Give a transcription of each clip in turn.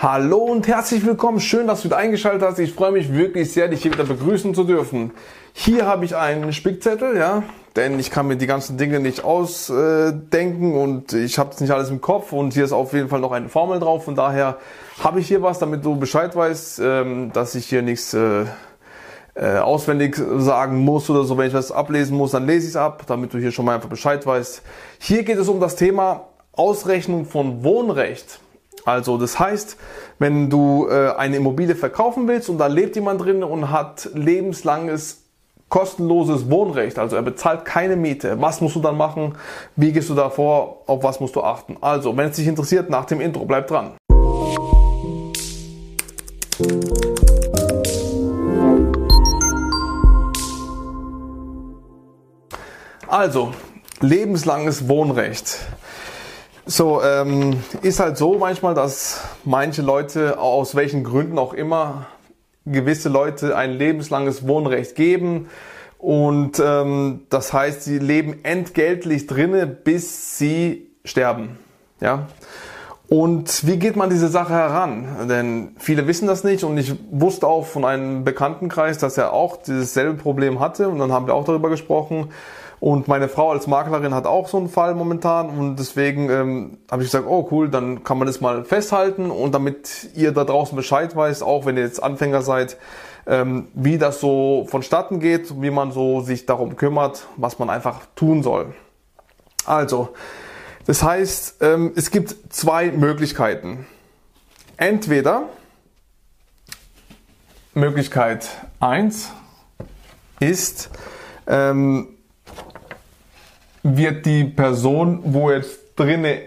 Hallo und herzlich willkommen. Schön, dass du wieder eingeschaltet hast. Ich freue mich wirklich sehr, dich hier wieder begrüßen zu dürfen. Hier habe ich einen Spickzettel, ja, denn ich kann mir die ganzen Dinge nicht ausdenken und ich habe es nicht alles im Kopf und hier ist auf jeden Fall noch eine Formel drauf. Von daher habe ich hier was, damit du Bescheid weißt, ähm, dass ich hier nichts äh, äh, auswendig sagen muss oder so. Wenn ich was ablesen muss, dann lese ich es ab, damit du hier schon mal einfach Bescheid weißt. Hier geht es um das Thema Ausrechnung von Wohnrecht. Also das heißt, wenn du äh, eine Immobilie verkaufen willst und da lebt jemand drin und hat lebenslanges kostenloses Wohnrecht, also er bezahlt keine Miete. Was musst du dann machen? Wie gehst du da vor? Auf was musst du achten? Also, wenn es dich interessiert, nach dem Intro, bleib dran. Also, lebenslanges Wohnrecht. So, ähm, ist halt so manchmal, dass manche Leute, aus welchen Gründen auch immer, gewisse Leute ein lebenslanges Wohnrecht geben. Und ähm, das heißt, sie leben entgeltlich drinne, bis sie sterben. Ja. Und wie geht man diese Sache heran? Denn viele wissen das nicht und ich wusste auch von einem Bekanntenkreis, dass er auch dieses selbe Problem hatte und dann haben wir auch darüber gesprochen. Und meine Frau als Maklerin hat auch so einen Fall momentan und deswegen ähm, habe ich gesagt, oh cool, dann kann man das mal festhalten und damit ihr da draußen Bescheid weißt, auch wenn ihr jetzt Anfänger seid, ähm, wie das so vonstatten geht, wie man so sich darum kümmert, was man einfach tun soll. Also, das heißt, ähm, es gibt zwei Möglichkeiten. Entweder Möglichkeit eins ist, ähm, wird die Person, wo jetzt drinne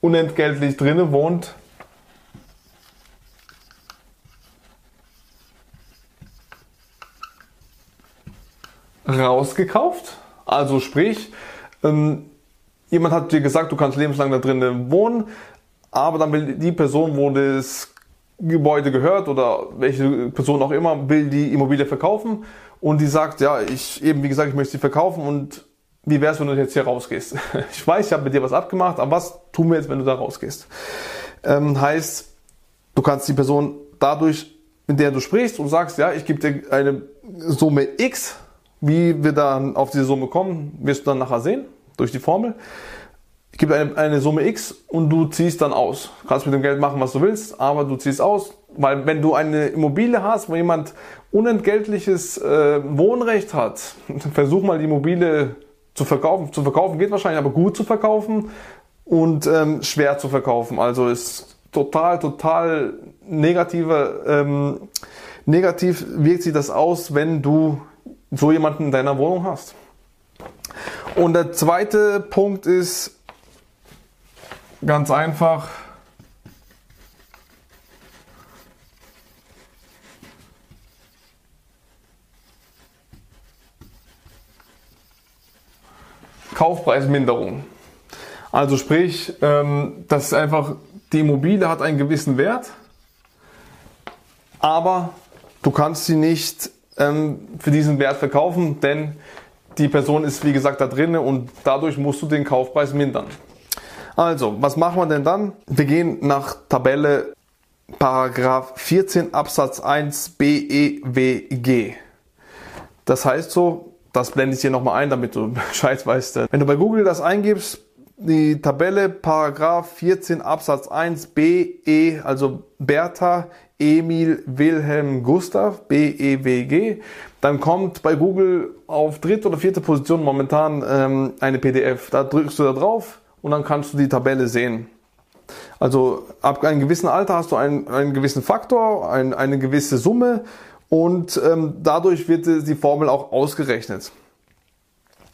unentgeltlich drinne wohnt, rausgekauft. Also sprich, ähm, jemand hat dir gesagt, du kannst lebenslang da drinnen wohnen, aber dann will die Person, wo das Gebäude gehört oder welche Person auch immer, will die Immobilie verkaufen und die sagt, ja, ich eben wie gesagt, ich möchte sie verkaufen und wie wär's, wenn du jetzt hier rausgehst? Ich weiß, ich habe mit dir was abgemacht, aber was tun wir jetzt, wenn du da rausgehst? Ähm, heißt, du kannst die Person dadurch, mit der du sprichst und sagst, ja, ich gebe dir eine Summe X, wie wir dann auf diese Summe kommen, wirst du dann nachher sehen, durch die Formel. Ich gebe eine, eine Summe X und du ziehst dann aus. Du kannst mit dem Geld machen, was du willst, aber du ziehst aus, weil wenn du eine Immobilie hast, wo jemand unentgeltliches äh, Wohnrecht hat, versuch mal die Immobilie zu verkaufen. Zu verkaufen geht wahrscheinlich, aber gut zu verkaufen und ähm, schwer zu verkaufen. Also ist total, total negative, ähm, negativ wirkt sich das aus, wenn du so jemanden in deiner Wohnung hast. Und der zweite Punkt ist ganz einfach, Kaufpreisminderung. Also sprich, ähm, das ist einfach, die Immobilie hat einen gewissen Wert, aber du kannst sie nicht ähm, für diesen Wert verkaufen, denn die Person ist wie gesagt da drin und dadurch musst du den Kaufpreis mindern. Also, was machen wir denn dann? Wir gehen nach Tabelle Paragraph 14 Absatz 1 BEWG. Das heißt so, das blende ich dir nochmal ein, damit du Bescheid weißt. Wenn du bei Google das eingibst, die Tabelle Paragraph 14 Absatz 1 BE, also Bertha, Emil, Wilhelm, Gustav, BEWG, dann kommt bei Google auf dritte oder vierte Position momentan ähm, eine PDF. Da drückst du da drauf und dann kannst du die Tabelle sehen. Also ab einem gewissen Alter hast du einen, einen gewissen Faktor, ein, eine gewisse Summe und ähm, dadurch wird die Formel auch ausgerechnet.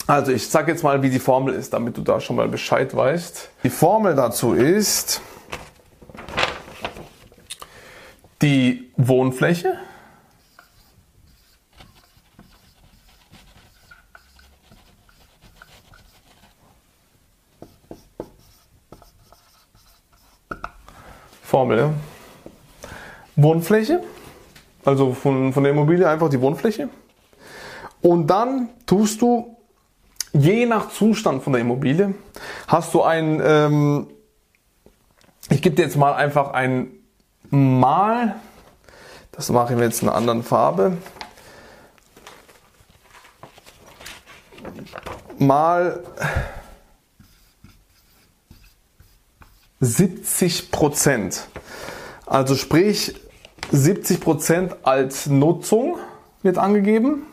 Also ich sage jetzt mal, wie die Formel ist, damit du da schon mal Bescheid weißt. Die Formel dazu ist die Wohnfläche Formel. Wohnfläche also von, von der Immobilie einfach die Wohnfläche. Und dann tust du, je nach Zustand von der Immobilie, hast du ein, ähm, ich gebe dir jetzt mal einfach ein mal, das mache ich jetzt in einer anderen Farbe, mal 70 Prozent. Also sprich 70 Prozent als Nutzung wird angegeben.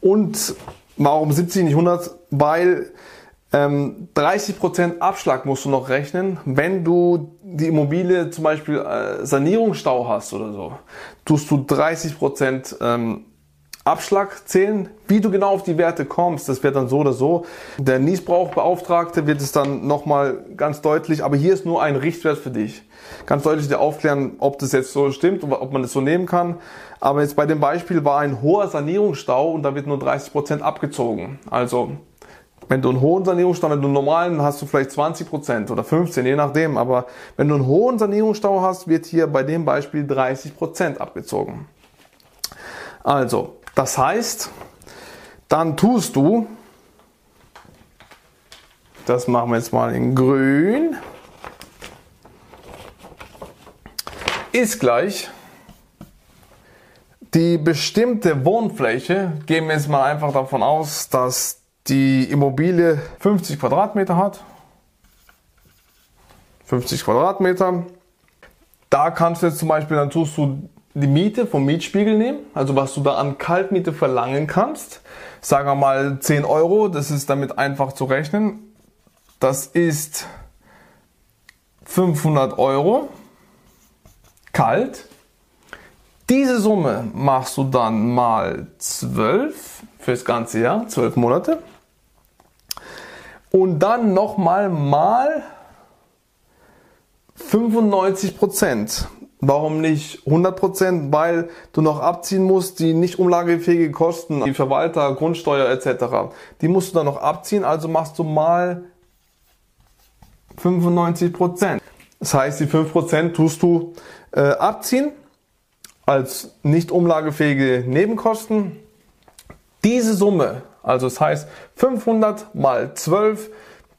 Und warum 70 nicht 100? Weil ähm, 30% Abschlag musst du noch rechnen, wenn du die Immobilie zum Beispiel äh, Sanierungsstau hast oder so. Tust du 30% ähm, Abschlag zählen. Wie du genau auf die Werte kommst, das wird dann so oder so. Der Niesbrauchbeauftragte wird es dann nochmal ganz deutlich, aber hier ist nur ein Richtwert für dich. Ganz deutlich dir aufklären, ob das jetzt so stimmt ob man das so nehmen kann. Aber jetzt bei dem Beispiel war ein hoher Sanierungsstau und da wird nur 30% abgezogen. Also wenn du einen hohen Sanierungsstau, wenn du einen normalen hast du vielleicht 20% oder 15, je nachdem. Aber wenn du einen hohen Sanierungsstau hast, wird hier bei dem Beispiel 30% abgezogen. Also, das heißt, dann tust du, das machen wir jetzt mal in grün, ist gleich die bestimmte Wohnfläche, gehen wir jetzt mal einfach davon aus, dass die Immobilie 50 Quadratmeter hat. 50 Quadratmeter. Da kannst du jetzt zum Beispiel, dann tust du die Miete vom Mietspiegel nehmen, also was du da an Kaltmiete verlangen kannst. Sagen wir mal 10 Euro, das ist damit einfach zu rechnen. Das ist 500 Euro kalt. Diese Summe machst du dann mal 12 fürs ganze Jahr, 12 Monate. Und dann nochmal mal 95 Prozent. Warum nicht 100 Prozent? Weil du noch abziehen musst, die nicht umlagefähige Kosten, die Verwalter, Grundsteuer etc. Die musst du dann noch abziehen, also machst du mal 95 Prozent. Das heißt, die 5 Prozent tust du äh, abziehen als nicht umlagefähige Nebenkosten. Diese Summe also das heißt 500 mal 12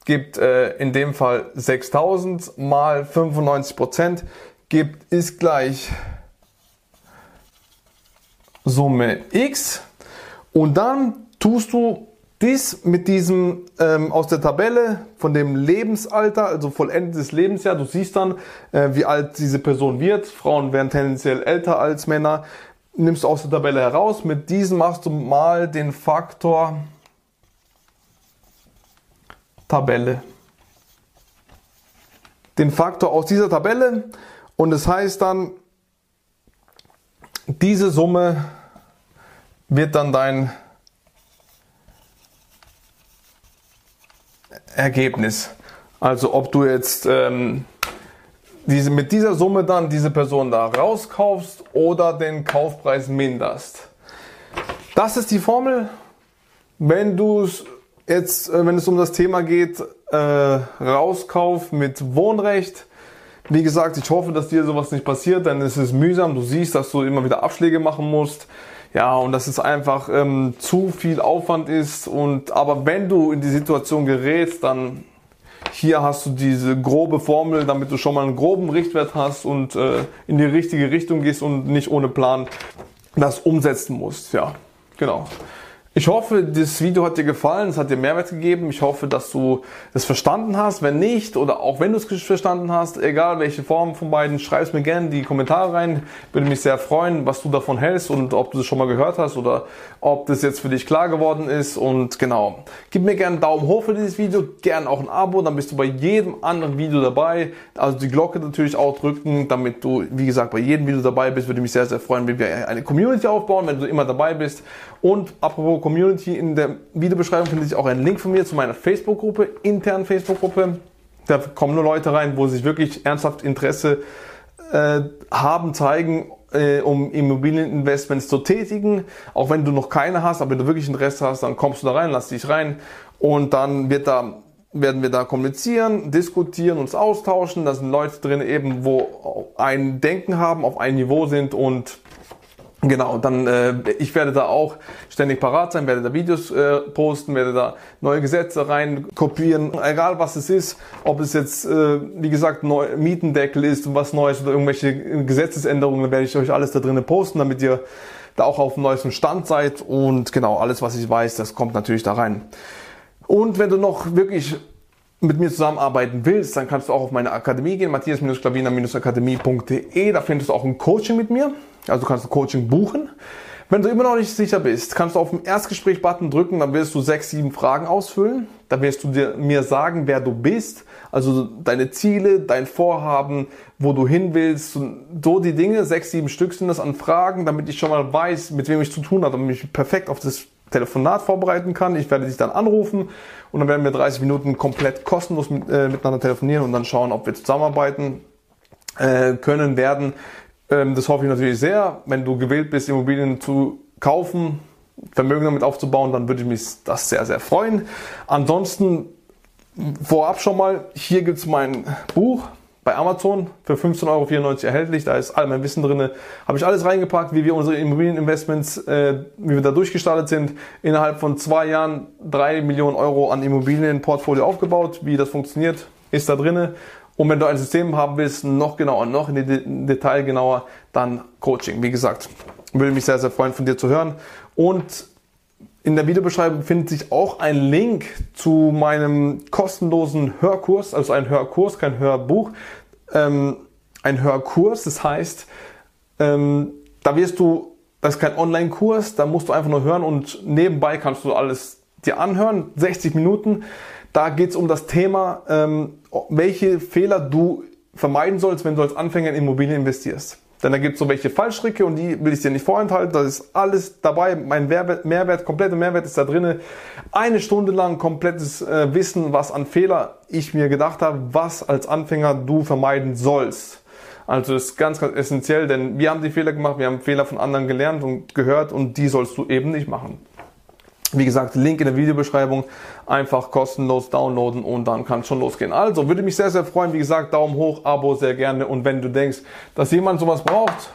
gibt äh, in dem Fall 6000 mal 95 Prozent gibt ist gleich Summe x und dann tust du dies mit diesem ähm, aus der Tabelle von dem Lebensalter, also vollendetes Lebensjahr. Du siehst dann, äh, wie alt diese Person wird. Frauen werden tendenziell älter als Männer nimmst du aus der Tabelle heraus. Mit diesem machst du mal den Faktor Tabelle. Den Faktor aus dieser Tabelle und es das heißt dann, diese Summe wird dann dein Ergebnis. Also ob du jetzt ähm, diese, mit dieser Summe dann diese Person da rauskaufst oder den Kaufpreis minderst. Das ist die Formel. Wenn du es jetzt, äh, wenn es um das Thema geht, äh, Rauskauf mit Wohnrecht, wie gesagt, ich hoffe, dass dir sowas nicht passiert, denn es ist mühsam. Du siehst, dass du immer wieder Abschläge machen musst. Ja, und dass es einfach ähm, zu viel Aufwand ist. Und aber wenn du in die Situation gerätst, dann hier hast du diese grobe Formel, damit du schon mal einen groben Richtwert hast und äh, in die richtige Richtung gehst und nicht ohne Plan das umsetzen musst. Ja, genau. Ich hoffe, das Video hat dir gefallen, es hat dir Mehrwert gegeben. Ich hoffe, dass du es verstanden hast. Wenn nicht oder auch wenn du es verstanden hast, egal welche Form von beiden, schreib es mir gerne in die Kommentare rein. Würde mich sehr freuen, was du davon hältst und ob du das schon mal gehört hast oder ob das jetzt für dich klar geworden ist. Und genau, gib mir gerne einen Daumen hoch für dieses Video, gerne auch ein Abo, dann bist du bei jedem anderen Video dabei. Also die Glocke natürlich auch drücken, damit du, wie gesagt, bei jedem Video dabei bist. Würde mich sehr, sehr freuen, wenn wir eine Community aufbauen, wenn du immer dabei bist. Und apropos Community, in der Videobeschreibung findet sich auch ein Link von mir zu meiner Facebook-Gruppe, internen Facebook-Gruppe. Da kommen nur Leute rein, wo sich wirklich ernsthaft Interesse äh, haben, zeigen, äh, um Immobilieninvestments zu tätigen. Auch wenn du noch keine hast, aber wenn du wirklich Interesse hast, dann kommst du da rein, lass dich rein und dann wird da werden wir da kommunizieren, diskutieren, uns austauschen. Da sind Leute drin eben, wo ein Denken haben, auf ein Niveau sind und Genau, dann äh, ich werde da auch ständig parat sein, werde da Videos äh, posten, werde da neue Gesetze rein kopieren, egal was es ist, ob es jetzt äh, wie gesagt neu, Mietendeckel ist, was Neues oder irgendwelche Gesetzesänderungen, dann werde ich euch alles da drinnen posten, damit ihr da auch auf dem neuesten Stand seid und genau alles, was ich weiß, das kommt natürlich da rein. Und wenn du noch wirklich mit mir zusammenarbeiten willst, dann kannst du auch auf meine Akademie gehen, matthias-klavina-akademie.de. Da findest du auch ein Coaching mit mir. Also du kannst ein Coaching buchen. Wenn du immer noch nicht sicher bist, kannst du auf den Erstgespräch-Button drücken, dann wirst du sechs, sieben Fragen ausfüllen. Dann wirst du dir, mir sagen, wer du bist, also deine Ziele, dein Vorhaben, wo du hin willst, so die Dinge, sechs, sieben Stück sind das an Fragen, damit ich schon mal weiß, mit wem ich zu tun habe, damit ich perfekt auf das Telefonat vorbereiten kann. Ich werde dich dann anrufen und dann werden wir 30 Minuten komplett kostenlos mit, äh, miteinander telefonieren und dann schauen, ob wir zusammenarbeiten äh, können werden. Ähm, das hoffe ich natürlich sehr. Wenn du gewillt bist, Immobilien zu kaufen, Vermögen damit aufzubauen, dann würde ich mich das sehr, sehr freuen. Ansonsten vorab schon mal, hier gibt es mein Buch bei Amazon für 15,94 Euro erhältlich. Da ist all mein Wissen drin. Habe ich alles reingepackt, wie wir unsere Immobilieninvestments, äh, wie wir da durchgestartet sind. Innerhalb von zwei Jahren drei Millionen Euro an Immobilienportfolio aufgebaut. Wie das funktioniert, ist da drin. Und wenn du ein System haben willst, noch genauer, noch in Detail genauer, dann Coaching. Wie gesagt, würde mich sehr, sehr freuen, von dir zu hören. Und in der Videobeschreibung findet sich auch ein Link zu meinem kostenlosen Hörkurs, also ein Hörkurs, kein Hörbuch, ähm, ein Hörkurs. Das heißt, ähm, da wirst du, das ist kein Online-Kurs, da musst du einfach nur hören und nebenbei kannst du alles dir anhören, 60 Minuten. Da geht es um das Thema, ähm, welche Fehler du vermeiden sollst, wenn du als Anfänger in Immobilien investierst. Denn da gibt es so welche Fallstricke und die will ich dir nicht vorenthalten. Da ist alles dabei. Mein Mehrwert, Mehrwert kompletter Mehrwert ist da drin. Eine Stunde lang komplettes äh, Wissen, was an Fehler ich mir gedacht habe, was als Anfänger du vermeiden sollst. Also ist ganz, ganz essentiell, denn wir haben die Fehler gemacht, wir haben Fehler von anderen gelernt und gehört und die sollst du eben nicht machen. Wie gesagt, Link in der Videobeschreibung. Einfach kostenlos downloaden und dann kann es schon losgehen. Also würde mich sehr, sehr freuen. Wie gesagt, Daumen hoch, Abo sehr gerne. Und wenn du denkst, dass jemand sowas braucht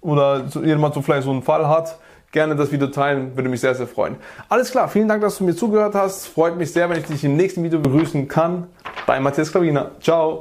oder jemand so vielleicht so einen Fall hat, gerne das Video teilen, würde mich sehr, sehr freuen. Alles klar, vielen Dank, dass du mir zugehört hast. Freut mich sehr, wenn ich dich im nächsten Video begrüßen kann. Dein Matthias Klavina. Ciao.